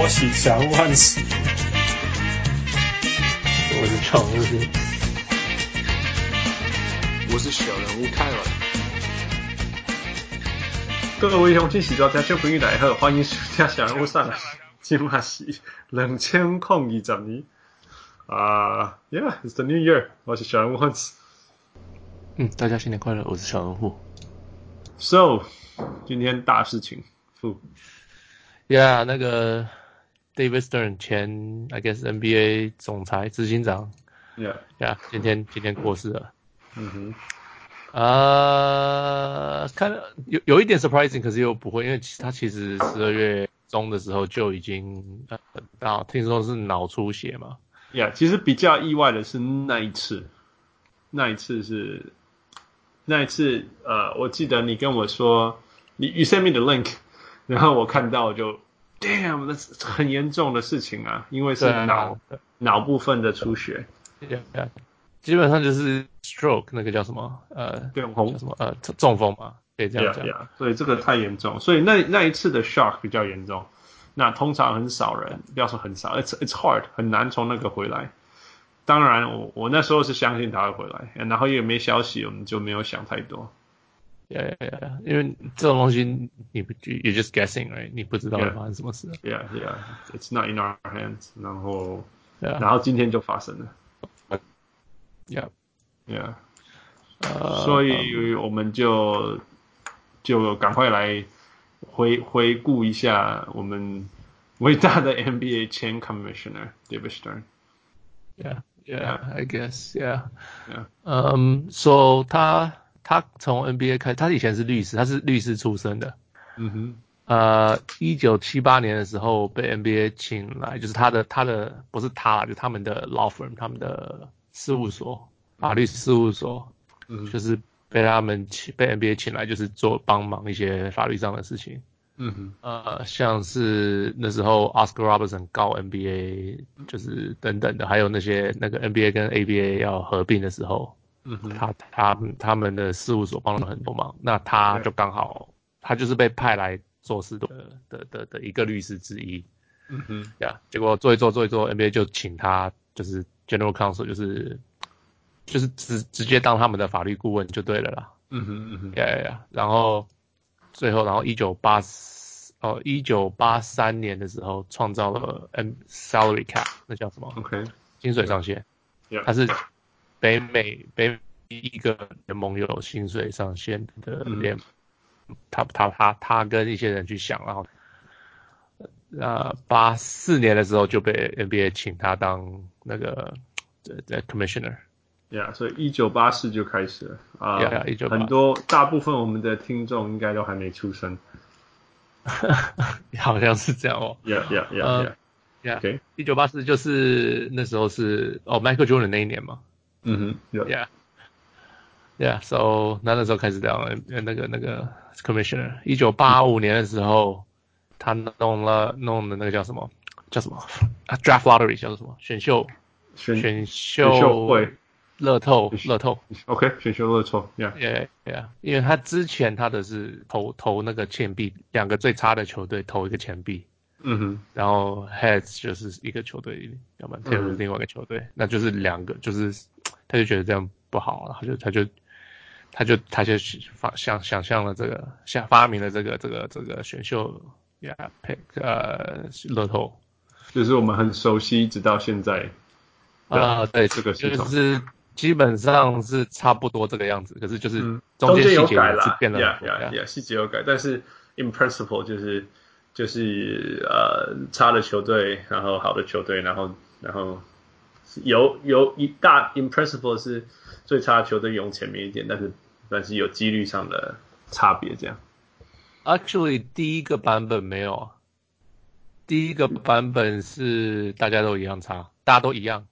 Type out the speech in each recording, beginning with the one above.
我是小人物汉斯，我是常务，我是小人物泰文。各位乡亲、喜多家小朋友大家好，欢迎收听小人物上来。今嘛是两千零二十年啊、uh,，Yeah，it's the new year。我是小人物汉斯。嗯，大家新年快乐，我是小人物。So，今天大事情。Yeah，那个 David Stern 前 I guess NBA 总裁执行长，Yeah，Yeah，今天今天过世了。嗯哼，啊、uh,，看有有一点 surprising，可是又不会，因为他其实十二月中的时候就已经呃，到听说是脑出血嘛。Yeah，其实比较意外的是那一次，那一次是那一次，呃，我记得你跟我说，你 You send me the link。然后我看到就，damn，那是很严重的事情啊，因为是脑脑部分的出血，yeah, yeah. 基本上就是 stroke，那个叫什么？呃，中风什么？呃，中风嘛，可以这样讲。Yeah, yeah. 所以这个太严重，所以那那一次的 shock 比较严重。那通常很少人，不要说很少，it's it's hard，很难从那个回来。当然我，我我那时候是相信他会回来，然后也没消息，我们就没有想太多。Yeah, yeah, yeah. 因为这种东西你不，you're just guessing, right? 你不知道会发生什么事。Yeah, yeah. It's not in our hands. 然后，yeah. 然后今天就发生了。Yeah, yeah. Uh, 所以我们就就赶快来回回顾一下我们伟大的 NBA 前 Commissioner David Stern. Yeah, yeah. I guess, yeah. Yeah. 嗯，说他。 他从 NBA 开，他以前是律师，他是律师出身的。嗯哼，呃，一九七八年的时候被 NBA 请来，就是他的他的不是他，就他们的 law firm，他们的事务所，法律事务所，嗯，就是被他们请被 NBA 请来，就是做帮忙一些法律上的事情。嗯哼，呃，像是那时候 Oscar Robertson 告 NBA，就是等等的，还有那些那个 NBA 跟 ABA 要合并的时候。嗯哼，他他他们的事务所帮了很多忙，那他就刚好，他就是被派来做事的的的的一个律师之一。嗯哼，呀、结果做一做做一做，NBA 就请他就是 General Counsel，就是就是直直接当他们的法律顾问就对了啦。嗯哼嗯哼，呀呀呀，然后最后然后一九八哦一九八三年的时候创造了 M Salary Cap，那叫什么？OK，薪水上限。Yeah. 他是。北美北美一个联盟有薪水上限的联盟，嗯，他他他他跟一些人去想，然后，呃，八四年的时候就被 NBA 请他当那个的 commissioner。Yeah，所以一九八四就开始了啊。Yeah, yeah, 很多大部分我们的听众应该都还没出生。好像是这样哦。Yeah yeah yeah yeah。Yeah。Okay。一九八四就是那时候是哦，Michael Jordan 那一年嘛。嗯哼，Yeah，Yeah，So 那那时候开始聊那个那个 Commissioner，一九八五年的时候，他弄了弄的那个叫什么？叫什么？啊？Draft Lottery 叫做什么？选秀。选选秀会。乐透乐透，OK，选秀乐透，Yeah，Yeah，因为他之前他的是投投那个钱币，两个最差的球队投一个钱币。嗯哼，然后 Heads 就是一个球队，要不然 Tails 是另外一个球队，嗯，那就是两个，就是他就觉得这样不好了，他就他就他就他就发想想象了这个，想发明了这个这个这个选秀呀，pick 呃乐透，就是我们很熟悉，直到现在啊，对这个就是基本上是差不多这个样子，可是就是中间细节有变了，yeah yeah yeah，细节有改，但是 in principle 就是。就是呃差的球队，然后好的球队，然后然后有有一大 impressive 是最差的球队用前面一点，但是但是有几率上的差别这样。Actually，第一个版本没有啊，第一个版本是大家都一样差，大家都一样，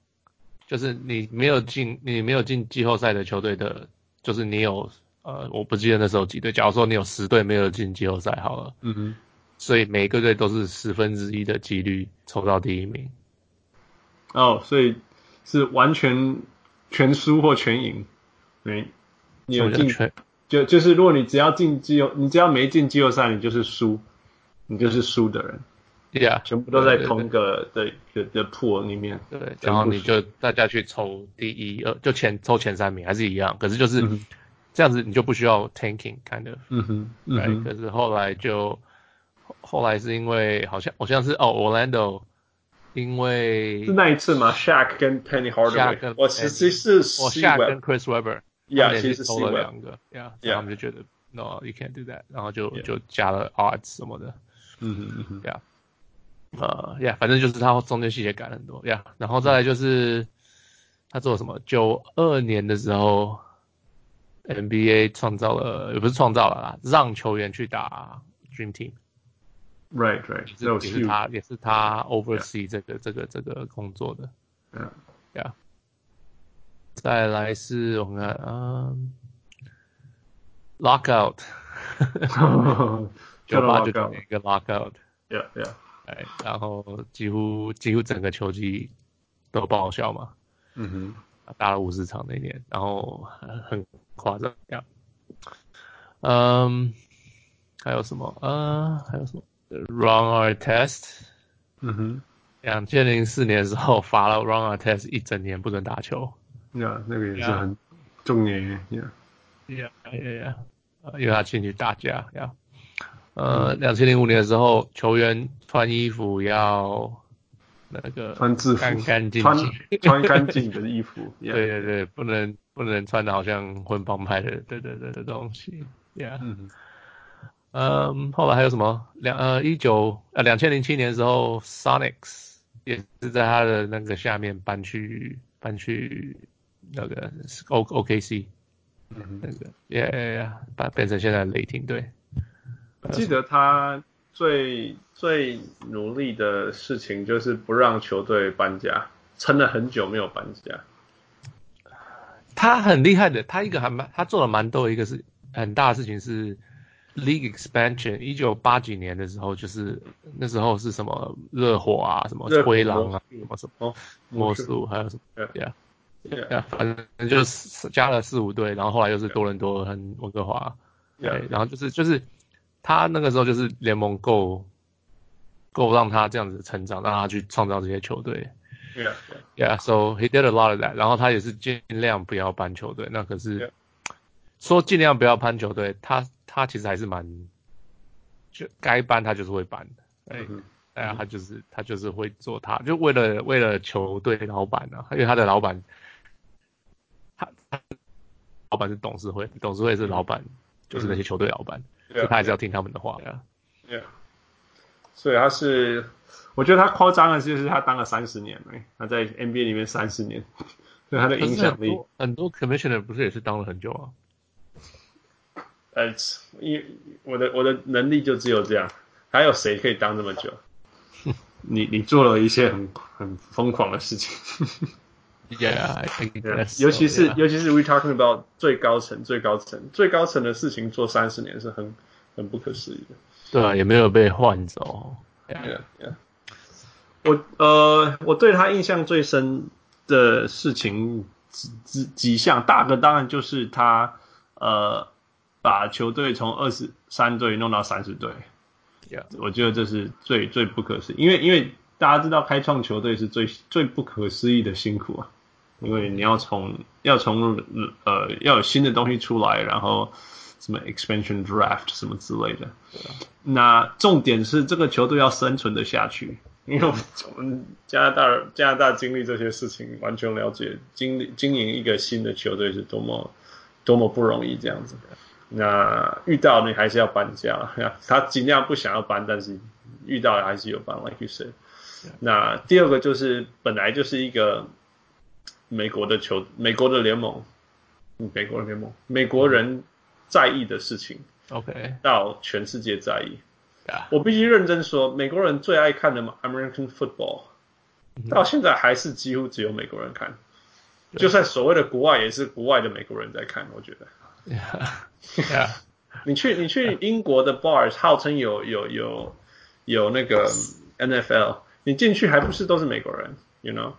就是你没有进你没有进季后赛的球队的，就是你有呃我不记得那时候几队，假如说你有十队没有进季后赛好了，嗯哼。所以每个队都是十分之一的几率抽到第一名。哦，所以是完全全输或全赢。没，你有进就就是如果你只要进季后，你只要没进季后赛，你就是输，你就是输的人。，Yeah，全部都在同一个的的的 pool 里面。对，然后你就大家去抽第一、二，就前抽前三名还是一样，可是就是这样子，你就不需要 tanking kind of。嗯哼，对，可是后来就后来是因为好像好像是哦，Orlando，因为是那一次吗？Shaq 跟 Penny Hardaway，我其实是我 Shaq 跟 Chris Webber，Yeah，其实投了两个，Yeah，他们就觉得 No，you can't do that，然后就就加了 odds 什么的。嗯哼嗯哼，Yeah，呃，Yeah，反正就是他中间细节改了很多，Yeah，然后再来就是他做了什么？九二年的时候，NBA 创造了，也不是创造了啦，让球员去打 Dream Team，Right Right，right. 也是他也是他 oversee 这个这个这个工作的，Yeah，Yeah，再来是我们看啊，Lockout。九八九九年一个 lockout，yeah yeah，哎，然后几乎几乎整个球季都报销嘛，嗯哼，打了五十场那年，然后很夸张，这样，嗯，还有什么？呃，还有什么？Ron Artest，嗯哼，两千零四年的时候罚了 Ron Artest 一整年不准打球，yeah，那个也是很重年，yeah，yeah，yeah，yeah，因为他进去打架，呀。呃，两千零五年的时候，球员穿衣服要那个穿制服，干干净净，穿穿干净的衣服。对对对，不能不能穿的好像混帮派的，对对对的东西。Yeah，嗯，嗯，后来还有什么？两呃一九呃两千零七年的时候，Sonics 也是在他的那个下面搬去搬去那个 O OKC，嗯，那个 Yeah Yeah Yeah，把变成现在的雷霆队。记得他最最努力的事情就是不让球队搬家，撑了很久没有搬家。他很厉害的，他一个还蛮他做了蛮多，一个是很大的事情是 league expansion。一九八几年的时候，就是那时候是什么热火啊，什么灰狼啊，什么什么魔术，还有什么，yeah yeah，反正就是加了四五队，然后后来又是多伦多和温哥华，对，然后就是就是。他那个时候就是联盟够够让他这样子成长，让他去创造这些球队。Yeah, yeah. So he did a lot of that. 然后他也是尽量不要搬球队。那可是 Yeah. 说尽量不要搬球队，他他其实还是蛮就该搬他就是会搬的。哎、mm，哎、hmm. 呀，他就是他就是会做他，就为了为了球队老板啊，因为他的老板他他老板是董事会，董事会是老板，就是那些球队老板。Mm hmm. 所以他还是要听他们的话呀。Yeah. Yeah. 所以他是，我觉得他夸张的就是他当了三十年，他在 NBA 里面三十年，对他的影响力。很多 commissioner 不是也是当了很久啊？呃，因我的我的能力就只有这样，还有谁可以当这么久？你你做了一些很很疯狂的事情。Yeah, I think that's 尤其是 so, yeah. 尤其是 we talking about 最高层最高层最高层的事情做三十年是很很不可思议的。对啊，也没有被换走。Yeah, yeah, yeah. 我呃，我对他印象最深的事情几几几项，大的当然就是他呃把球队从二十三队弄到三十队。Yeah. 我觉得这是最最不可思议，因为因为大家知道开创球队是最最不可思议的辛苦啊。因为你要从要从呃要有新的东西出来，然后什么 expansion draft 什么之类的。那重点是这个球队要生存的下去，因为我们加拿大加拿大经历这些事情，完全了解经历经营一个新的球队是多么多么不容易这样子。那遇到你还是要搬家，他尽量不想要搬，但是遇到还是有搬，like you said。那第二个就是本来就是一个。美国的球，美国的联盟，美国的联盟，美国人在意的事情，OK，到全世界在意。我必须认真说，美国人最爱看的 American football，到现在还是几乎只有美国人看。就算所谓的国外，也是国外的美国人在看。我觉得，Yeah，Yeah，你去你去英国的 bars，号称有有有有那个 NFL，你进去还不是都是美国人，you know，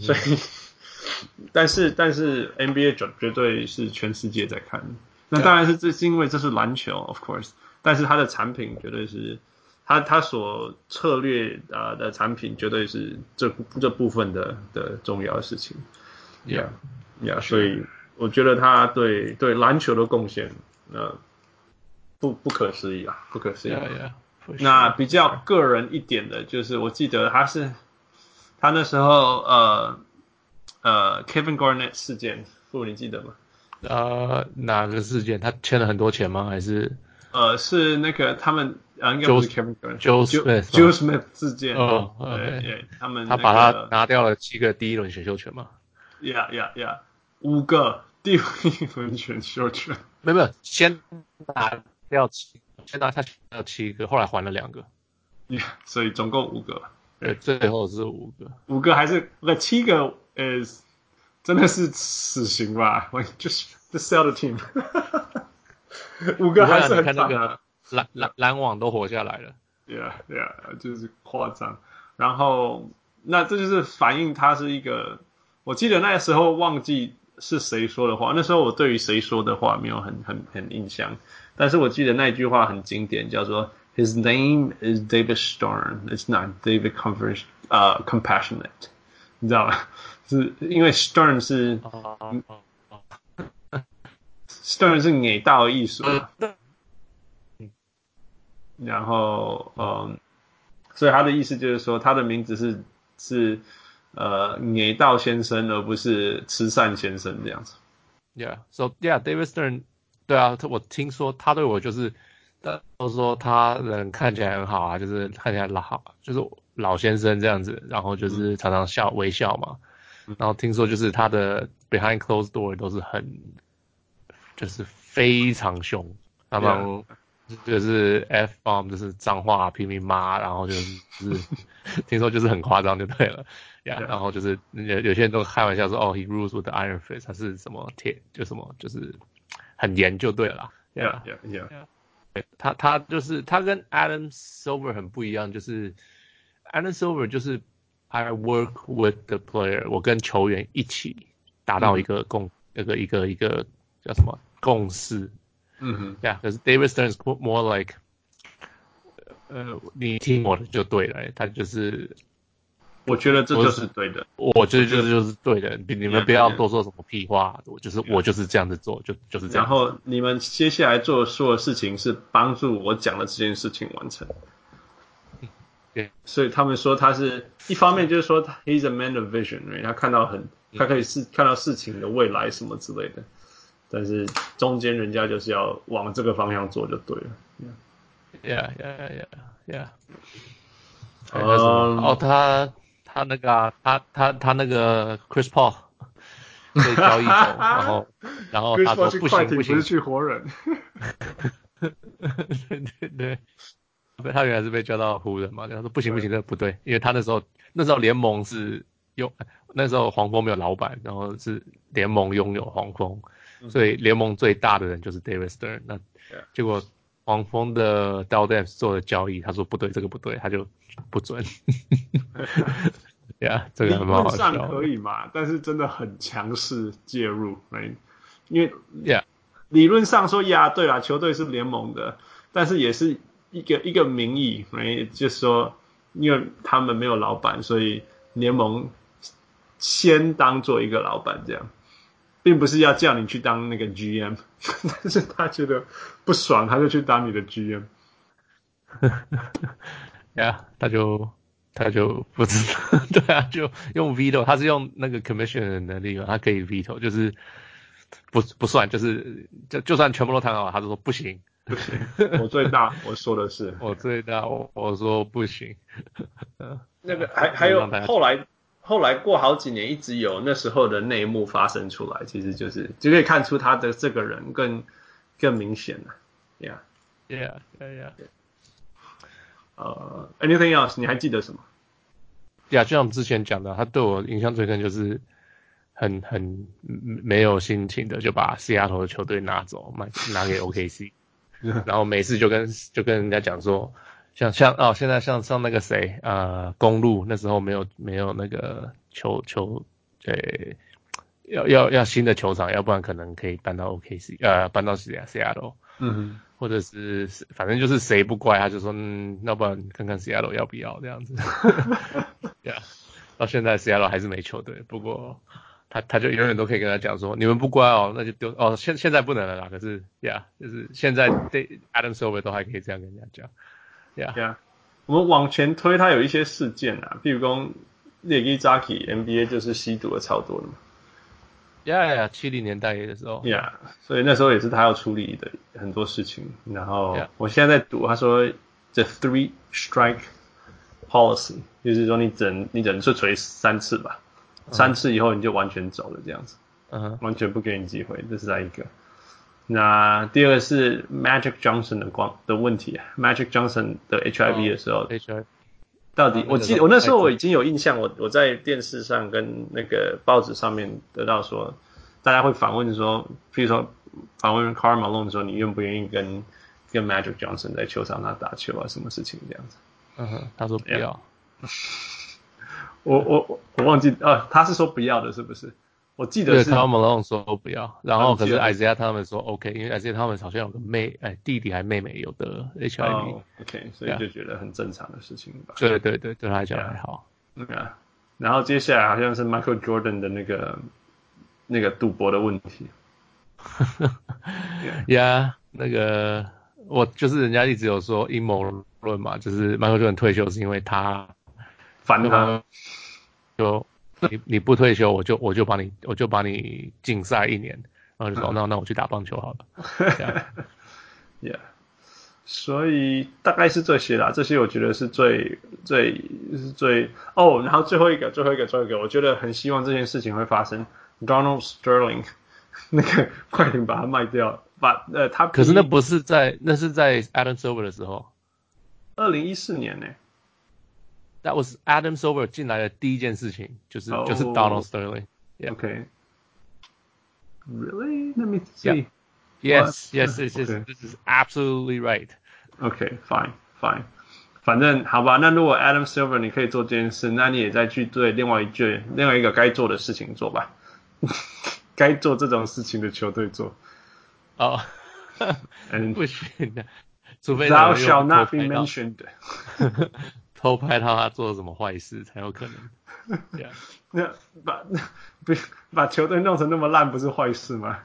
所以。但是但是 NBA 绝绝对是全世界在看，那当然是这是因为这是篮球，of course。但是它的产品绝对是他他所策略啊的产品绝对是这这部分的的重要的事情。Yeah, yeah，所以我觉得他对对篮球的贡献，呃，不不可思议啊，不可思议。Yeah, yeah, sure. 那比较个人一点的，就是我记得他是他那时候呃呃 Kevin Garnett 事件，不，你记得吗？呃，哪个事件？他欠了很多钱吗？还是？呃，是那个他们啊，应该不是 Kevin Garnett，Joe Smith，Joe Smith 事件。哦，对对，他们他把他拿掉了七个第一轮选秀权嘛？Yeah yeah yeah，五个第一轮选秀权。没有没有，先拿掉七，先拿他掉七个，后来还了两个。Yeah，所以总共五个。对，最后是五个。五个还是那七个？Is 真的是死刑吧？Like just to sell the team。五个还是很惨啊！篮篮篮网都活下来了。Yeah, yeah，就是夸张。然后，那这就是反映他是一个。我记得那时候忘记是谁说的话，那时候我对于谁说的话没有很很很印象。但是我记得那句话很经典，叫做 “His name is David Stern. It's not David 呃、uh, Compassionate。”你知道吗？是因为 Stern 是。Stern 是给大的艺术，然后嗯，所以他的意思就是说，他的名字是是呃野道先生，而不是慈善先生这样子。Yeah，so yeah，David Stern，对啊，我听说他对我就是，都说他人看起来很好啊，就是看起来老好，就是老先生这样子，然后就是常常笑微笑嘛，然后听说就是他的 behind closed door 都是很。就是非常凶，他们就是 F bomb，就是脏话拼命骂，然后就是 听说就是很夸张就对了呀。Yeah, 然后就是有有些人都开玩笑说，哦，he rules with the iron fist，他是什么铁就什么就是很严就对了。Yeah, yeah, yeah. yeah. 他他就是他跟 Adam Silver 很不一样，就是 Adam Silver 就是 I work with the player，我跟球员一起达到一个共那个、嗯、一个一个，一个叫什么？共识，嗯哼，Yeah，可是 David Stern is more like，呃，你听我的就对了，他就是，我觉得这就是对的，我觉得这就是对的，你你们不要多说什么屁话，我就是我就是这样子做，就就是这样。然后你们接下来做的所有事情是帮助我讲的这件事情完成，对，所以他们说他是一方面就是说他 He's a man of vision，他看到很，他可以是看到事情的未来什么之类的。但是中间人家就是要往这个方向做就对了。Yeah, yeah, yeah, yeah. 呃，哦，他他那个啊，他他他那个 Chris Paul 被交易走，然后然后他说不行不行，不是去活人。对对对，他原来是被交到湖人嘛？他说不行不行，这不对，因为他那时候那时候联盟是用那时候黄蜂没有老板，然后是联盟拥有黄蜂。所以联盟最大的人就是 David Stern，那结果黄蜂的 Demps 做的交易，他说不对，这个不对，他就不准。呀，yeah, 这个很好笑。理论上可以嘛，但是真的很强势介入，因为呀，理论上说呀，对啦，球队是联盟的，但是也是一个一个名义，没就是说，因为他们没有老板，所以联盟先当做一个老板这样。并不是要叫你去当那个 GM，但是他觉得不爽，他就去当你的 GM。呀，他就他就不知道，对啊，就用 veto，他是用那个 commission 的能力嘛，他可以 veto，就是不不算，就是就就算全部都谈好了，他就说不行，不行，我最大，我说的是我最大，我我说不行。那个还还有后来。后来过好几年，一直有那时候的内幕发生出来，其实就是就可以看出他的这个人更更明显了。Yeah，Yeah，Yeah，Yeah。呃，uh，Anything else？你还记得什么？呀，就像我们之前讲的，他对我印象最深就是很很没有心情的就把西雅图的球队拿走，买拿给 OKC，然后每次就跟就跟人家讲说。像像哦，现在像像那个谁，呃，公路那时候没有没有那个球球，对，要要要新的球场，要不然可能可以搬到 OKC，呃，搬到西雅西雅图，嗯哼，或者是反正就是谁不乖，他就说嗯，要不然看看 Seattle 要不要这样子。对啊，到现在 Seattle 还是没球队，不过他他就永远都可以跟他讲说，你们不乖哦，那就丢哦，现现在不能了啦。可是呀，yeah, 就是现在对 Adam Silver 都还可以这样跟人家讲。呀呀，我们往前推，他有一些事件啊，比如说。列基扎基 NBA 就是吸毒的超多的嘛，Yeah，七零年代的时候，Yeah，所以那时候也是他要处理的很多事情。然后我现在在读，他说 The three strike policy，就是说你整你整次锤三次吧，三次以后你就完全走了这样子，嗯哼，完全不给你机会，这是他一个。那第二个是 Magic Johnson 的光的问题，Magic Johnson 的 HIV 的时候，HIV。到底，我记得我那时候我已经有印象，我我在电视上跟那个报纸上面得到说，大家会访问说，譬如说访问 Karl Malone 说，你愿不愿意跟跟 Magic Johnson 在球场上打球啊，什么事情这样子？嗯哼，他说不要。我我我忘记啊，他是说不要的，是不是？我记得是 Karl Malone 说不要，然后可是 Isiah 他们说 OK，因为 Isiah 他们好像有个妹，哎，弟弟还妹妹有得 HIV，OK，所以就觉得很正常的事情吧。对对对，对他来讲还好。对啊，然后接下来好像是 Michael Jordan 的那个那个赌博的问题。呀，那个我就是人家一直有说阴谋论嘛，就是 Michael Jordan 退休是因为他烦他，就。你你不退休，我就我就把你我就把你禁赛一年，然后就说、嗯、那那我去打棒球好了。这样，Yeah，所以大概是这些啦，这些我觉得是最最是最哦，然后最后一个最后一个最后一个，我觉得很希望这件事情会发生。Donald Sterling 那个快点把它卖掉，把呃他可是那不是在那是在 Adam Silver 的时候，二零一四年呢。That was Adam Silver 进来的第一件事情，就是、oh, 就是 Donald Sterling。Yeah. Okay. Really? Let me see. Yeah. Yes, yes, this is this is absolutely right. Okay, fine, fine. 反正好吧，那如果 Adam Silver 你可以做这件事，那你也再去对另外一句另外一个该做的事情做吧。该做这种事情的球队做。哦、oh. 不行的，除非 Thou shall not be mentioned. 偷拍到他做了什么坏事才有可能。那把不把球队弄成那么烂，不是坏事吗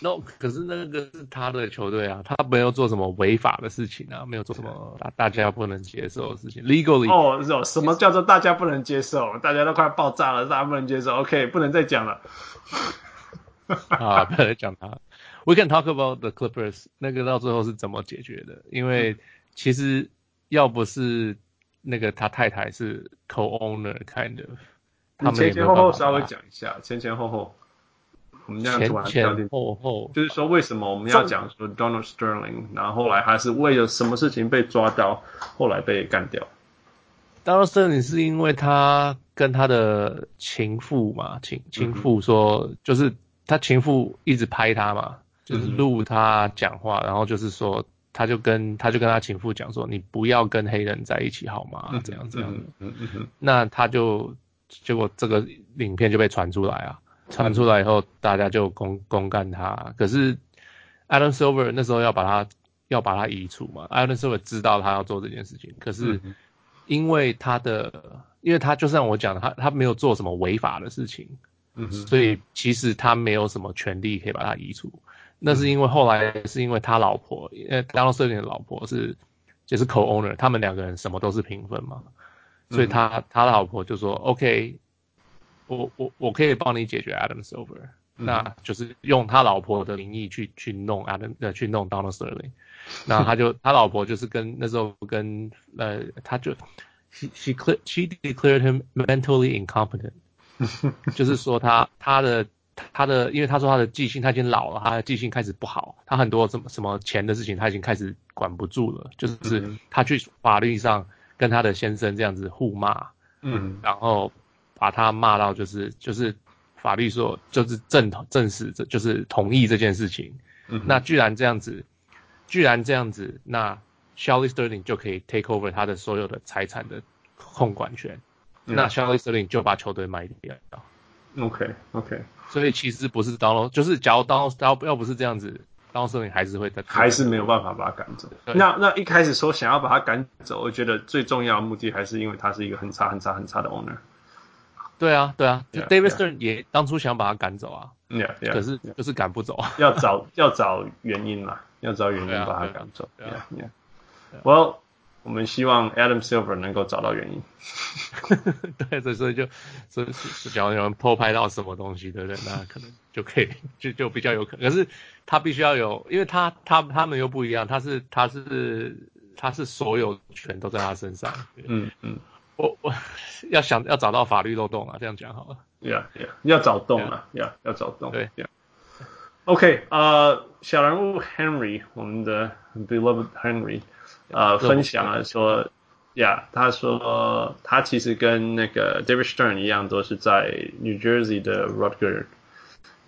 ？No，可是那个是他的球队啊，他没有做什么违法的事情啊，没有做什么大大家不能接受的事情。Legally，哦，什么叫做大家不能接受？大家都快爆炸了，大家不能接受。OK，不能再讲了。啊，不要再讲他。We can talk about the Clippers，那个到最后是怎么解决的？因为其实要不是。那个他太太是 co-owner kind of，他们前前后后稍微讲一下，前前后后，我们这样突前前后后，就是说为什么我们要讲说 Donald Sterling，然后后来他是为了什么事情被抓到，后来被干掉。Donald Sterling 是因为他跟他的情妇嘛，情情妇说，嗯、就是他情妇一直拍他嘛，就是录他讲话，嗯、然后就是说。他就跟他就跟他情妇讲说：“你不要跟黑人在一起好吗？这样这样。嗯嗯嗯嗯”那他就结果这个影片就被传出来啊，传出来以后大家就公公干他。可是 Adam Silver 那时候要把他要把他移除嘛，Adam Silver 知道他要做这件事情，可是因为他的，因为他就像我讲的，他他没有做什么违法的事情，嗯，所以其实他没有什么权利可以把他移除。那是因为后来是因为他老婆，因为 Donald Sterling 的老婆是就是 co-owner，他们两个人什么都是平分嘛，所以他他老婆就说 OK，我我我可以帮你解决 Adam Silver，那就是用他老婆的名义去去弄 Adam 呃去弄 Donald Sterling，那他就他老婆就是跟那时候跟呃他就 she she clear she declared him mentally incompetent，就是说他他的。他的，因为他说他的记性他已经老了，他的记性开始不好，他很多什么什么钱的事情他已经开始管不住了，就是他去法律上跟他的先生这样子互骂，嗯，然后把他骂到就是就是法律说就是证证实这就是同意这件事情，嗯，那居然这样子，居然这样子，那 Shelley Sterling 就可以 take over 他的所有的财产的控管权，嗯，那 Shelley Sterling 就把球队卖掉。OK OK。所以其实不是 Donald，就是假如 Donald 要不是这样子，当时你还是会在，还是没有办法把他赶走。那那一开始说想要把他赶走，我觉得最重要的目的还是因为他是一个很差很差很差的 owner。对啊，对啊，就 David Stern 也当初想把他赶走啊，Yeah, yeah, 可是.就是赶不走啊。要找要找原因嘛，要找原因把他赶走。Yeah, yeah. Well，我们希望 Adam Silver 能够找到原因。对，所以所以就所以是假如有人偷拍到什么东西，对不对？那可能就可以 就就比较有可能。可是他必须要有，因为他他他们又不一样，他是他是他是所有权都在他身上。嗯嗯我我要想要找到法律漏洞啊，这样讲好了。，Yeah Yeah，要找洞啊，Yeah 要找洞。对，Yeah。OK，呃，小人物 Henry，我们的 beloved Henry，呃，分享了说，Yeah，他说他其实跟那个 David Stern 一样，都是在 New Jersey 的 Rutgers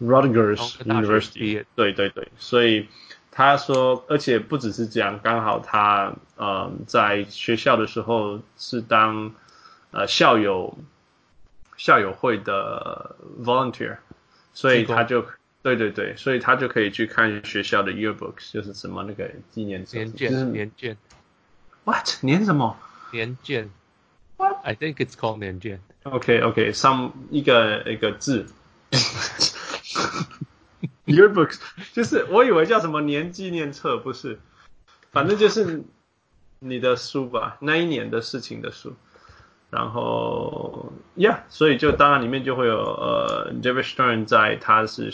Rutgers University。对对对，所以他说，而且不只是这样，刚好他嗯、呃、在学校的时候是当呃校友校友会的 volunteer，所以他就对对对，所以他就可以去看学校的 yearbooks，就是什么那个纪念册，年就是鉴年鉴 what 年什么年鉴 What? I think it's called 年鉴。？OK OK，上一个一个字。Yearbooks 就是我以为叫什么年纪念册，不是，反正就是你的书吧，那一年的事情的书。然后，Yeah，所以就当然里面就会有呃，David Stern 在他是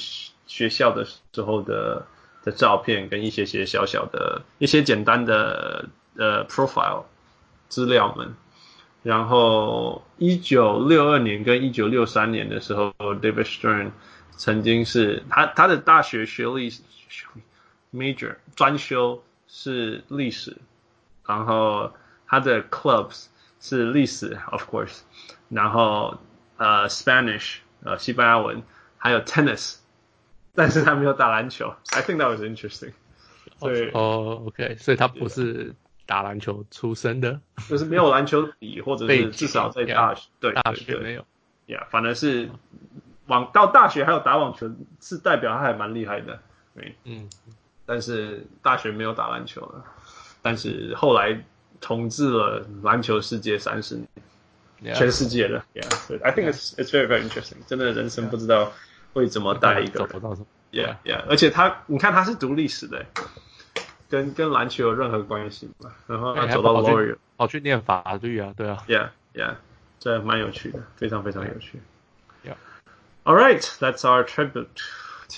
学校的时候的的照片，跟一些些小小的一些简单的呃 profile 资料们。然后，一九六二年跟一九六三年的时候，David Stern 曾经是他他的大学学历 major 专修是历史，然后他的 clubs 是历史，of course，然后呃 Spanish 呃西班牙文，还有 tennis，但是他没有打篮球。I think that was interesting。所以哦，OK，所以他不是打篮球出身的，就是没有篮球底，或者是至少在大学对大学没有。Yeah，反而是网到大学还有打网球，是代表他还蛮厉害的，对。嗯，但是大学没有打篮球了，但是后来统治了篮球世界三十年全世界的。Yeah，I think it's it's very very interesting。真的人生不知道会怎么带一个人。找不到什么。Yeah Yeah，而且他你看他是读历史的，跟跟篮球有任何关系吗？然后他走到 lawyer 去。跑去念法律啊，对啊。Yeah, yeah，这蛮有趣的，非常非常有趣。Yeah. All right, that's our tribute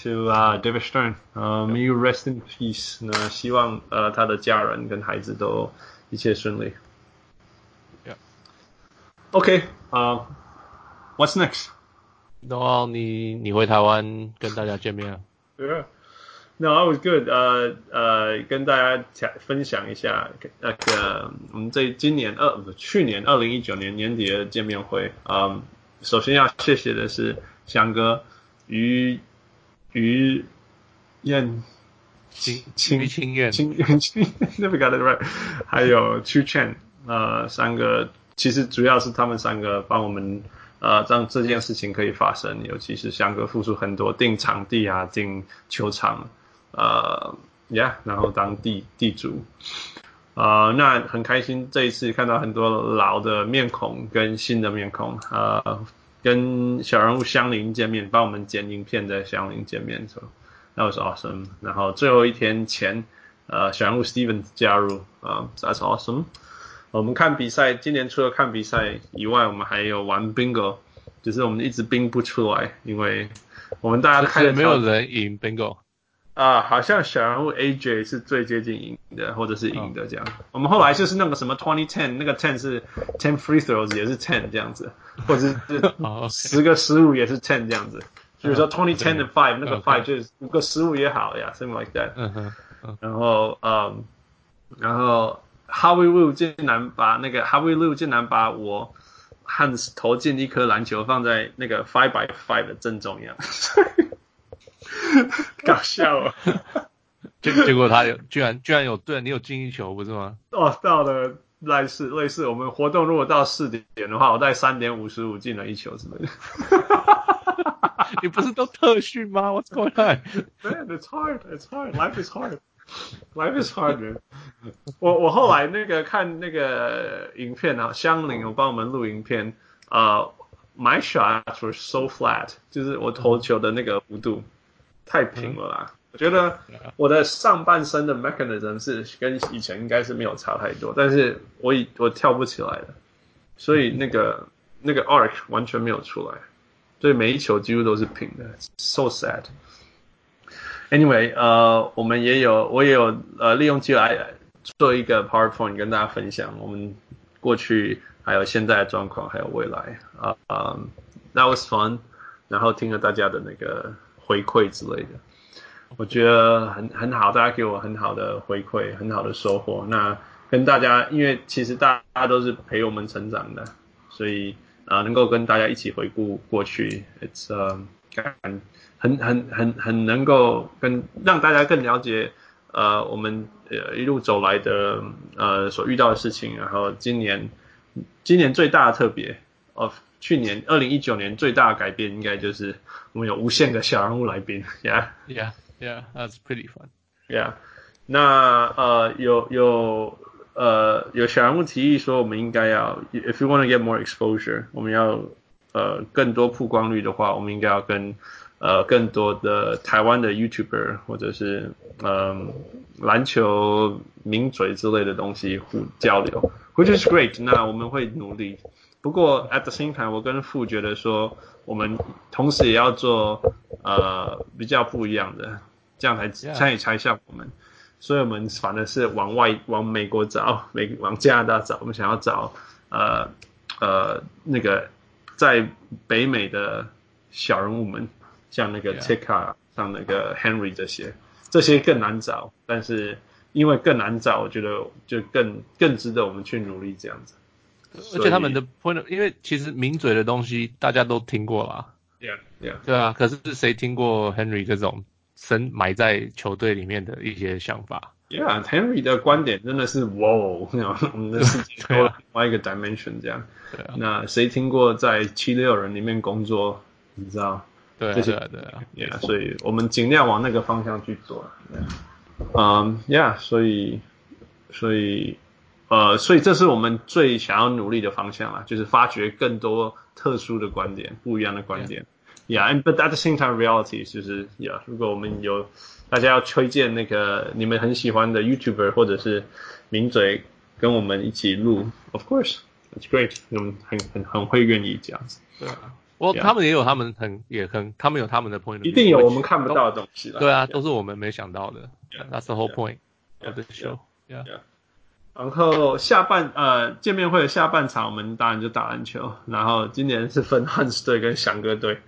to uh, David Stern. Uh, May you rest in peace. 那希望呃他的家人跟孩子都一切顺利。Yeah. Okay, uh, what's next? 然后你你回台湾跟大家见面啊？Yeah. No, I was good. 呃呃，跟大家讲分享一下那个我们这今年二不去年二零一九年年底的见面会。嗯，首先要谢谢的是翔哥、于于燕清清于清燕清清 never got it right，还有 Chu Chen，呃，三个其实主要是他们三个帮我们。呃，让这件事情可以发生，尤其是翔哥付出很多订场地啊，订球场，呃，Yeah，然后当地地主，呃，那很开心这一次看到很多老的面孔跟新的面孔，呃，跟小人物相邻见面，帮我们剪影片在相邻见面，so that was awesome。然后最后一天前，呃，小人物 Steven 加入，啊、uh,，That's awesome。我们看比赛，今年除了看比赛以外，我们还有玩 bingo，只是我们一直冰不出来，因为我们大家都看是没有人赢 bingo 啊，好像小人物 AJ 是最接近赢的，或者是赢的这样。我们后来就是那个什么 twenty ten，那个 ten 是 ten free throws 也是 ten 这样子，或者是十个失误也是 ten 这样子。比如说 twenty ten and five，那个 five 就是五个失误也好呀，something like that。嗯哼，然后嗯，然后。Howie Liu 竟然把那个 Howie Liu 竟然把我 Hans 投进一颗篮球放在那个 five by five 的正中央，搞笑啊！结结果他有居然居然有对你有进一球不是吗？哦，到了类似类似我们活动如果到四点的话，我在三点五十五进了一球之类的。你不是都特训吗？What's going on? Man, it's hard. It's hard. Life is hard. Life is hard. 我我后来那个看那个影片啊，香菱有帮我们录影片。呃、uh,，My shots were so flat，就是我投球的那个弧度太平了啦。我觉得我的上半身的 mechanism 是跟以前应该是没有差太多，但是我以我跳不起来了，所以那个那个 arc 完全没有出来，所以每一球几乎都是平的，so sad。Anyway，呃，我们也有我也有呃利用机会来做一个 PowerPoint 跟大家分享我们过去还有现在的状况还有未来。啊啊、uh,，That was fun，然后听了大家的那个回馈之类的。我觉得很很好，大家给我很好的回馈，很好的收获。那跟大家，因为其实大家都是陪我们成长的，所以啊、能够跟大家一起回顾过去，it's 呃，很很很很能够跟让大家更了解呃我们呃一路走来的呃所遇到的事情。然后今年今年最大的特别哦，去年二零一九年最大的改变应该就是我们有无限个小人物来宾，yeah yeah。Yeah, that's pretty fun. Yeah，那呃有有呃有小人物提议说，我们应该要，if you want to get more exposure，我们要呃更多曝光率的话，我们应该要跟呃更多的台湾的 YouTuber 或者是嗯、呃、篮球名嘴之类的东西互交流，which is great。那我们会努力。不过 at the same time，我跟傅觉得说，我们同时也要做呃比较不一样的。这样才参与才像我们，所以我们反正是往外往美国找，美往加拿大找，我们想要找呃呃那个在北美的小人物们，像那个 Tika，像那个 Henry 这些，这些更难找，但是因为更难找，我觉得就更更值得我们去努力这样子。而且他们的 point，因为其实名嘴的东西大家都听过啦，Yeah Yeah，对啊，可是谁听过 Henry 这种？深埋在球队里面的一些想法。Yeah，Henry 的观点真的是哇，我们的世界多了另外一个 dimension 这样。对啊。那谁听过在七六人里面工作？你知道？对啊，对啊，对啊。Yeah，所以我们尽量往那个方向去做。嗯，Yeah，所以，所以，呃，所以这是我们最想要努力的方向啦，就是发掘更多特殊的观点，不一样的观点。Yeah. Yeah, but at the same time, reality 就是 Yeah，如果我们有大家要推荐那个你们很喜欢的 YouTuber 或者是名嘴跟我们一起录，Of course, that's great，我们很很很会愿意这样子。对啊，我他们也有他们很也很他们有他们的 point，一定有我们看不到的东西啦。对啊，都是我们没想到的。That's the whole point of the show. Yeah. 然后下半呃见面会的下半场，我们当然就打篮球。然后今年是分汉斯队跟翔哥队。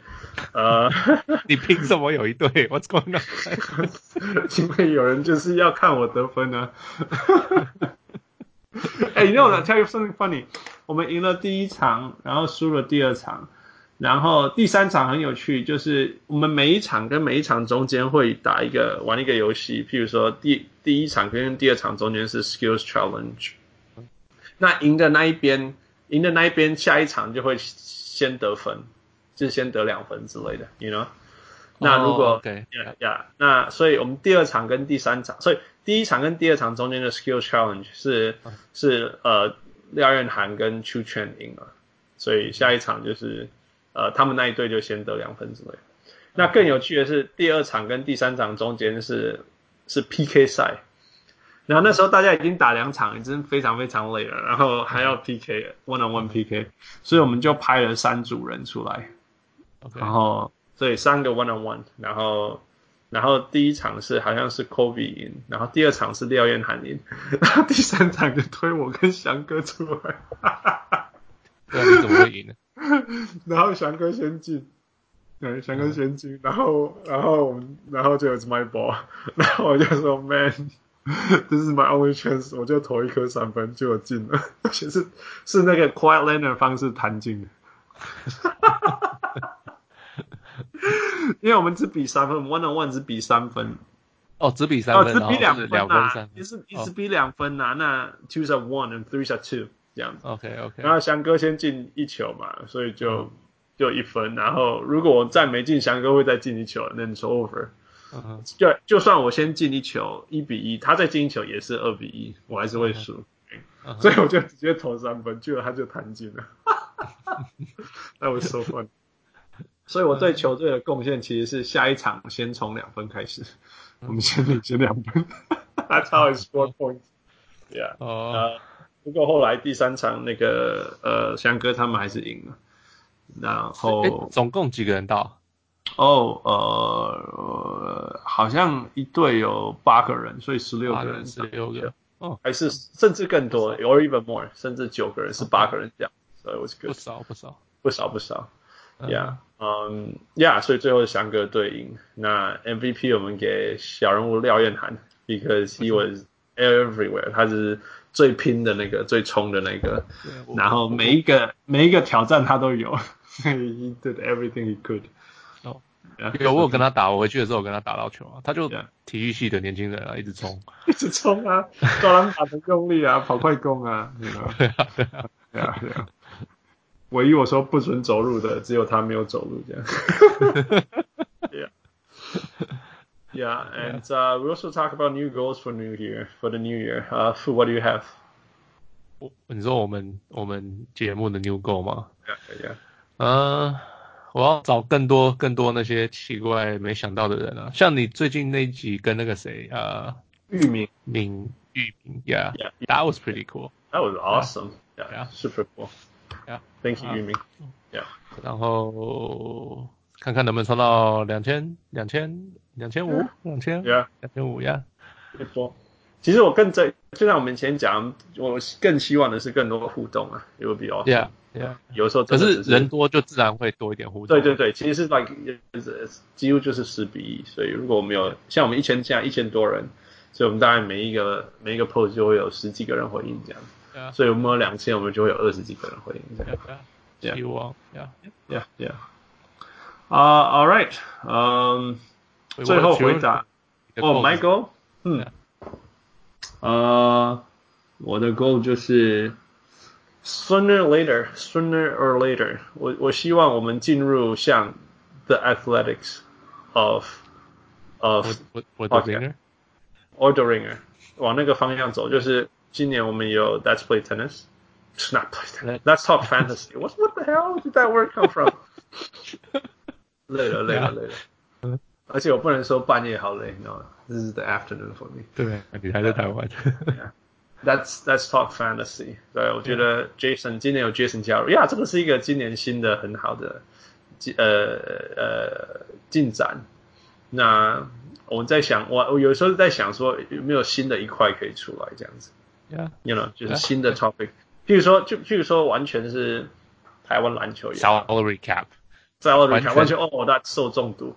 呃，你凭什么有一队？What's going on？因为有人就是要看我得分呢、啊。哎，你知道我 tell you something funny？我们赢了第一场，然后输了第二场，然后第三场很有趣，就是我们每一场跟每一场中间会打一个玩一个游戏，譬如说第第一场跟第二场中间是 skills challenge，那赢的那一边，赢的那一边下一场就会先得分。就先得两分之类的，you know？那如果对呀呀，那所以我们第二场跟第三场，所以第一场跟第二场中间的 skills challenge 是、uh. 是呃廖任涵跟邱全赢了，所以下一场就是呃他们那一队就先得两分之类。那更有趣的是第二场跟第三场中间是是 PK 赛，然后那时候大家已经打两场，已经非常非常累了，然后还要 PK one on one PK，所以我们就派了三组人出来。然后，所以三个 one on one，然后，然后第一场是好像是 Kobe 赢，然后第二场是廖彦涵赢，然后第三场就推我跟翔哥出来，哈哈哈。对，你怎么会赢呢？然后翔哥先进，对，翔哥先进，然后，然后我们，然后就 it's my ball，然后我就说 man，this is my only chance，我就投一颗三分就进了，而且是是那个 quiet lane 方式弹进的。因为我们只比三分，one on one 只比三分，哦，只比三分，哦，只比两分两分三，也是一直比两分呐。那 twos are one and threes are two 这样子。OK OK。然后翔哥先进一球嘛，所以就，就一分，然后如果我再没进，翔哥会再进一球，then it's over。嗯，就就算我先进一球，一比一，他再进一球也是二比一，我还是会输。所以我就直接投三分，结果他就弹进了。那我 so fun。所以我对球队的贡献其实是下一场先从两分开始，我们先领先两分。That's how I score points. Yeah. 不过后来第三场那个呃翔哥他们还是赢了。然后诶总共几个人到？哦呃好像一队有八个人，所以十六个人，十六个。哦，还是甚至更多，or even more，甚至九个人是八个人这样，所以我是不少不少。不少不少，Yeah，嗯，Yeah，所以最后是翔哥队赢。那 MVP 我们给小人物廖彦涵，because he was everywhere，他是最拼的那个，最冲的那个，然后每一个每一个挑战他都有，he did everything he could。哦，有我有跟他打，我回去的时候我跟他打到球啊，他就.体育系的年轻人啊，一直冲，一直冲啊，高篮板很用力啊，跑快攻啊，对啊，对啊对啊，对啊，对啊。唯一我说不准走路的，只有他没有走路这样。yeah. Yeah, and uh, we also talk about new goals for New Year, for the New Year. Uh, Fu, what do you have? 我你说我们我们节目的 new goal 吗？ Yeah, yeah. 嗯、我要找更多更多那些奇怪没想到的人啊，像你最近那一集跟那个谁啊，玉明闵玉明，Yeah, Yeah, that was pretty cool. that was awesome. Yeah, Yeah. super cool. Yeah. Thank you, 啊玉明。Yeah. 然后 看看能不能冲到两千、两千、两千五、两千、Yeah. 两千五呀。没错，其实我更在，就像我们以前讲，我更希望的是更多互动啊，it would be awesome。Yeah, yeah. 有时候可真的只是人多就自然会多一点互动。对对对，其实是 like 几乎就是十比一，所以如果我们有像我们一千这样一千多人，所以我们大概每一个每一个 post 就会有十几个人回应这样，Yeah. 所以我们有两千，我们就会有二十几个人回应这样。Yeah, yeah. Yeah. 希望，Yeah. Yeah, yeah. 啊、uh,，All right，嗯、um,，最后回答哦、oh,，My goal，嗯，呃，我的 goal 就是 sooner or later，sooner or later，我我希望我们进入像 the athletics of of 我我的 ringer， or the ringer 往那个方向走，就是今年我们有 Let's Play Tennis。Not play tennis. Let's talk fantasy. What what the hell did that word come from? 累了累了累了，而且我不能说半夜好累你知道吗 This is the afternoon for me. 对，你还在台湾。That's That's talk fantasy. 对，我觉得 Jason 今年有 Jason 加入，呀，这个是一个今年新的很好的进呃呃进展。那我在想，我我有时候在想说，有没有新的一块可以出来这样子 Yeah.？You know，就是新的 topic。譬如说，就譬如说，完全是台湾篮球 Salary cap。Salary 完 cap 全完全哦，那受中毒，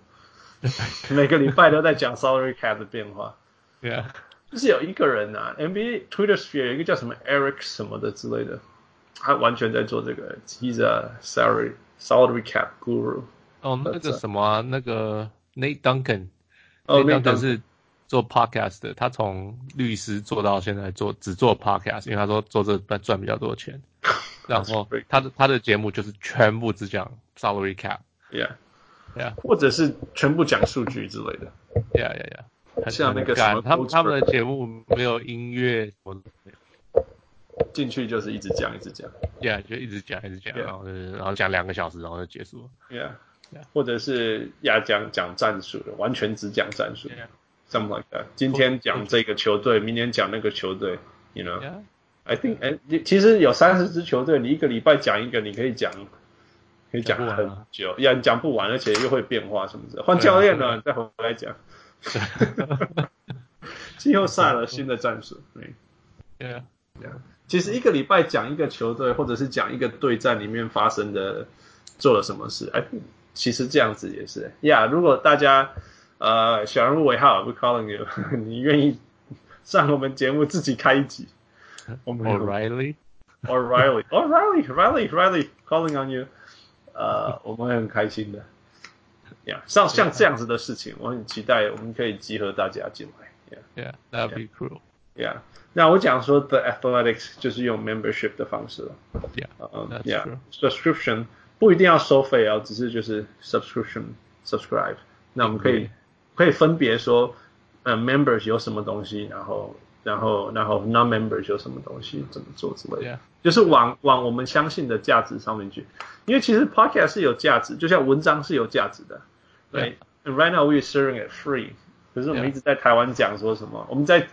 每个礼拜都在讲 salary cap 的变化。Yeah. 就是有一个人啊，NBA Twitter sphere 有一个叫什么 Eric 什么的之类的，他完全在做这个，He's a salary salary cap guru。哦，那个什么啊，那个 Nate Duncan。哦 Nate Nate Duncan 是做 podcast 的，他从律师做到现在做只做 podcast，因为他说做这赚比较多钱。然后他的他的节目就是全部只讲 salary cap。Yeah. Yeah. 或者是全部讲数据之类的。Yeah, yeah, yeah. 很像那个什么他们他们的节目没有音乐，我进去就是一直讲一直讲。Yeah 就一直讲一直讲.然后就是然后讲两个小时，然后就结束了。Yeah. Yeah. 或者是呀讲讲战术的，完全只讲战术。Something like that。今天讲这个球队，明天讲那个球队。You know. Yeah. I think，哎，你其实有三十支球队，你一个礼拜讲一个，你可以讲，可以讲很久，呀，你讲不完，而且又会变化什么的。换教练了，再回来讲。季后赛了，新的战术。对 Yeah. Yeah. 其实一个礼拜讲一个球队，或者是讲一个对战里面发生的做了什么事，哎，其实这样子也是。呀、yeah,，如果大家呃小人物尾号，we calling you，你愿意上我们节目自己开一集？我 们 O'Reilly。O'Reilly，O'Reilly，Riley，Riley calling on you，呃，我们会很开心的。呀、yeah,，像像这样子的事情，我很期待我们可以集合大家进来。Yeah, that'd be cool. Yeah，那我讲说 The Athletics 就是用 membership 的方式了。Yeah, 嗯 that's yeah, true. subscription 不一定要收费啊，只是就是 subscription subscribe。那我们可以、嗯、可以分别说，呃，members 有什么东西，然后然后然后 non-member 就什么东西，怎么做之类的.就是往往我们相信的价值上面去。因为其实 podcast 是有价值，就像文章是有价值的。对 Yeah.，right now we are serving it free。可是我们一直在台湾讲说什么.我们在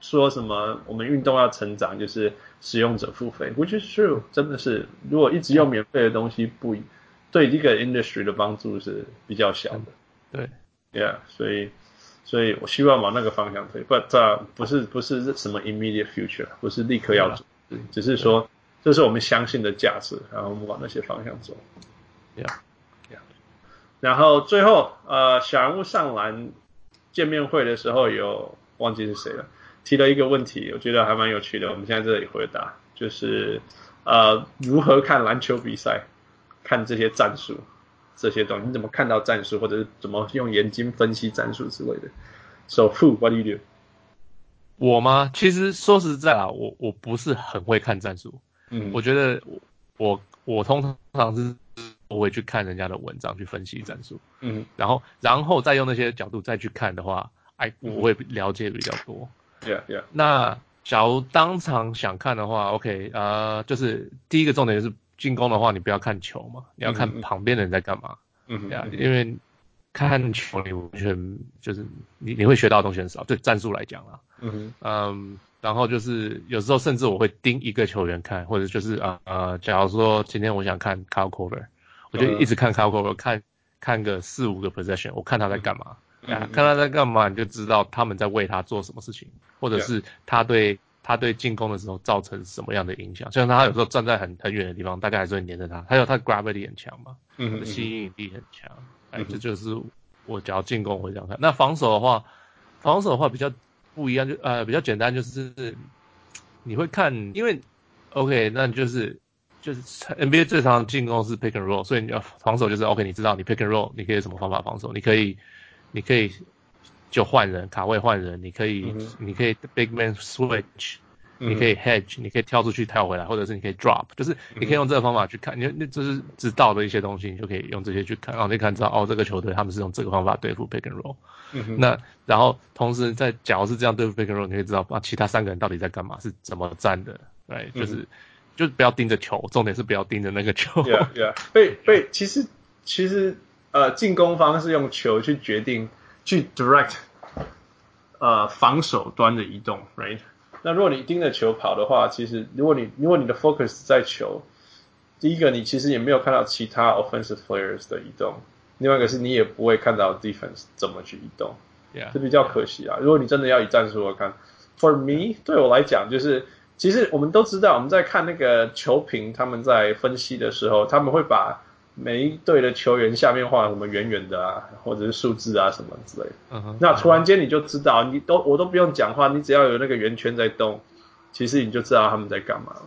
说什么？我们运动要成长，就是使用者付费，which is true，真的是。如果一直用免费的东西不，不对这个 industry 的帮助是比较小的。对，yeah，所以，所以我希望往那个方向推，but、uh, 不是不是什么 immediate future，不是立刻要.只是说。这是我们相信的价值，然后我们往那些方向走。Yeah, yeah. 然后最后，呃，小人物上篮见面会的时候有忘记是谁了，提了一个问题，我觉得还蛮有趣的。我们现在这里回答，就是呃，如何看篮球比赛，看这些战术这些东西，你怎么看到战术，或者是怎么用眼睛分析战术之类的。So who, what do you do？我吗？其实说实在啊，我我不是很会看战术。嗯，我觉得我我通常是我会去看人家的文章去分析战术，嗯，然后然后再用那些角度再去看的话，哎，我会了解比较多。Yeah, yeah. 那假如当场想看的话，OK，呃，就是第一个重点就是进攻的话，你不要看球嘛，你要看旁边的人在干嘛。嗯，对啊，因为看球你完全就是你你会学到的东西很少，对战术来讲啊。嗯嗯。然后就是有时候甚至我会盯一个球员看，或者就是啊呃，假如说今天我想看 Kyle Korver，我就一直看 Kyle Korver，看看个四五个 possession，我看他在干嘛，看他在干嘛，你就知道他们在为他做什么事情，或者是他对他对进攻的时候造成什么样的影响。像他有时候站在很很远的地方，大家还是会黏着他，还有他 gravity 很强嘛，嗯，吸引力很强，哎，这就是我只要进攻会这样看。那防守的话，防守的话比较。不一样就呃比较简单，就是你会看，因为 OK，那就是就是 NBA 最常进攻是 pick and roll，所以你要防守就是 OK，你知道你 pick and roll，你可以有什么方法防守？你可以你可以就换人卡位换人，你可以、嗯、你可以 big man switch。你可以 hedge，你可以跳出去跳回来，或者是你可以 drop，就是你可以用这个方法去看，你那就是知道的一些东西，你就可以用这些去看，然后你看知道哦，这个球队他们是用这个方法对付 pick and roll。那然后同时在假如是这样对付 pick and roll，你可以知道啊，其他三个人到底在干嘛，是怎么站的，对，就是、嗯、就是不要盯着球，重点是不要盯着那个球。Yeah, yeah. 被被其实其实呃进攻方是用球去决定去 direct 呃防守端的移动，right？那如果你盯着球跑的话，其实如果你如果你的 focus 在球，第一个你其实也没有看到其他 offensive players 的移动，另外一个是你也不会看到 defense 怎么去移动.这比较可惜啊。如果你真的要以战术来看，for me 对我来讲就是，其实我们都知道我们在看那个球评他们在分析的时候，他们会把。每一队的球员下面画什么圆圆的啊，或者是数字啊什么之类的。Uh. 那突然间你就知道，你都我都不用讲话，你只要有那个圆圈在动，其实你就知道他们在干嘛了。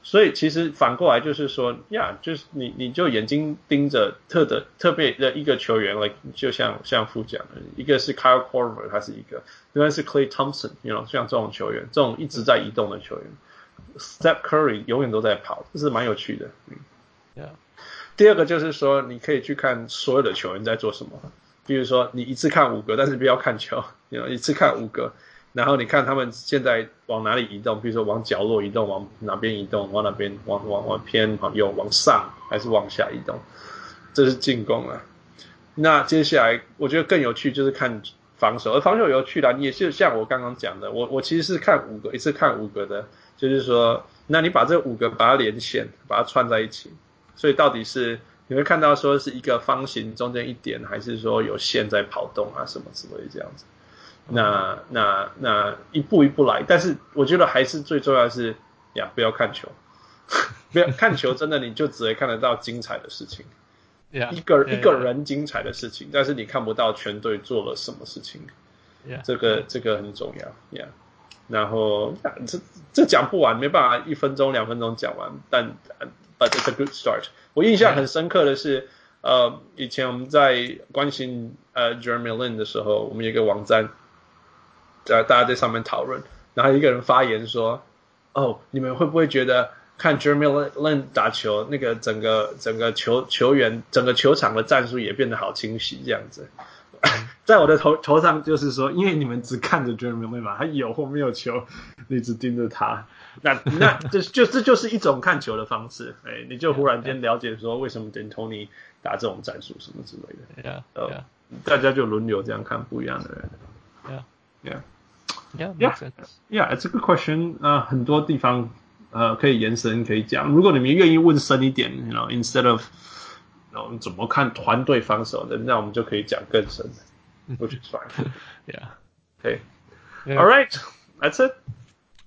所以其实反过来就是说，呀，就是你你就眼睛盯着特的特别的一个球员，like 就像像副讲的，一个是 Kyle Korver，他是一个，另外是 Clay Thompson，you know，像这种球员，这种一直在移动的球员，Steph Curry 永远都在跑，这是蛮有趣的。嗯，Yeah. 第二个就是说，你可以去看所有的球员在做什么。比如说，你一次看五个，但是不要看球，你一次看五个，然后你看他们现在往哪里移动，比如说往角落移动，往哪边移动，往哪边，往往往偏，往右，往上还是往下移动，这是进攻啊。那接下来我觉得更有趣就是看防守，而防守有趣的，你也是像我刚刚讲的，我我其实是看五个，一次看五个的，就是说，那你把这五个把它连线，把它串在一起。所以到底是你会看到说是一个方形中间一点，还是说有线在跑动啊什么之类的这样子？那那那一步一步来，但是我觉得还是最重要的是呀，不要看球，不要看球，真的你就只会看得到精彩的事情，Yeah, 一个 yeah, 一个人精彩的事情，yeah, 但是你看不到全队做了什么事情这个这个很重要，Yeah。然后这这讲不完，没办法一分钟两分钟讲完，但。But it's a good start。我印象很深刻的是，呃，以前我们在关心呃 Jeremy Lin 的时候，我们有一个网站，呃，大家在上面讨论，然后一个人发言说：“哦，你们会不会觉得看 Jeremy Lin 打球，那个整个整个球球员整个球场的战术也变得好清晰，这样子。在我的头头上就是说，因为你们只看着 Jeremy Lin 嘛，他有或没有球，你只盯着他，那那这就这就是一种看球的方式。哎，你就忽然间了解说为什么 D'Antoni 打这种战术什么之类的。呃大家就轮流这样看不一样的人。Yeah, yeah, yeah, yeah. It's a good question. 啊，很多地方呃可以延伸可以讲。如果你们愿意问深一点，然后 instead of，然后怎么看团队防守的，那我们就可以讲更深。我去刷。Yeah. 嗯。All right. That's it.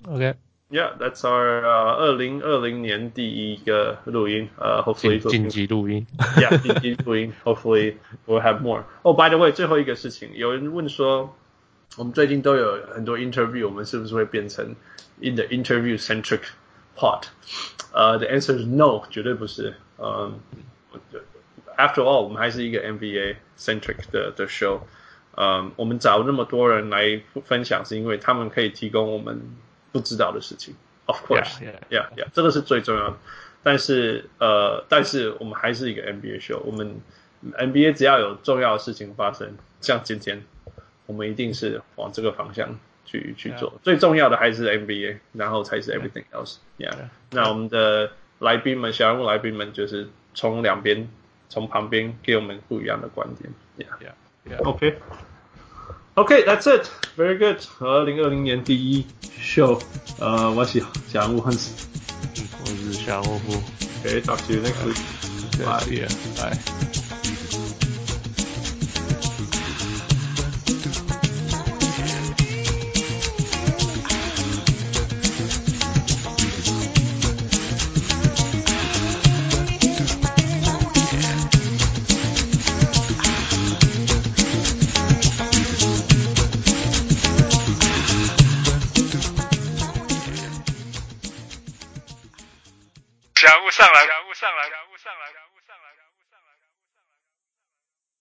Okay. Yeah, that's our 呃二零二零年第一个录音。呃、uh,，hopefully 紧急录音。 Yeah，紧急录音。Hopefully we'll have more. Oh, by the way，最后一个事情，有人问说，我们最近都有很多 interview，我们是不是会变成 in the interview centric part？呃、uh,，the answer is no，绝对不是。嗯、um,，after all，我们还是一个 NBA centric 的的 show。嗯、um,，我们找那么多人来分享，是因为他们可以提供我们 不知道的事情。Of course，yeah，yeah，yeah，、yeah, yeah, yeah, 这个是最重要的。但是呃，但是我们还是一个 NBA show。我们 NBA 只要有重要的事情发生，像今天，我们一定是往这个方向去去做。最重要的还是 NBA，然后才是 everything else yeah. Yeah.。那我们的来宾们，小人物来宾们，就是从两边，从旁边给我们不一样的观点。Yeah。Yeah. OK. OK, that's it. Very good. 二零二零年第一 show，呃，我是小人物 Hans，我是小人物。Okay, talk to you next week. Bye.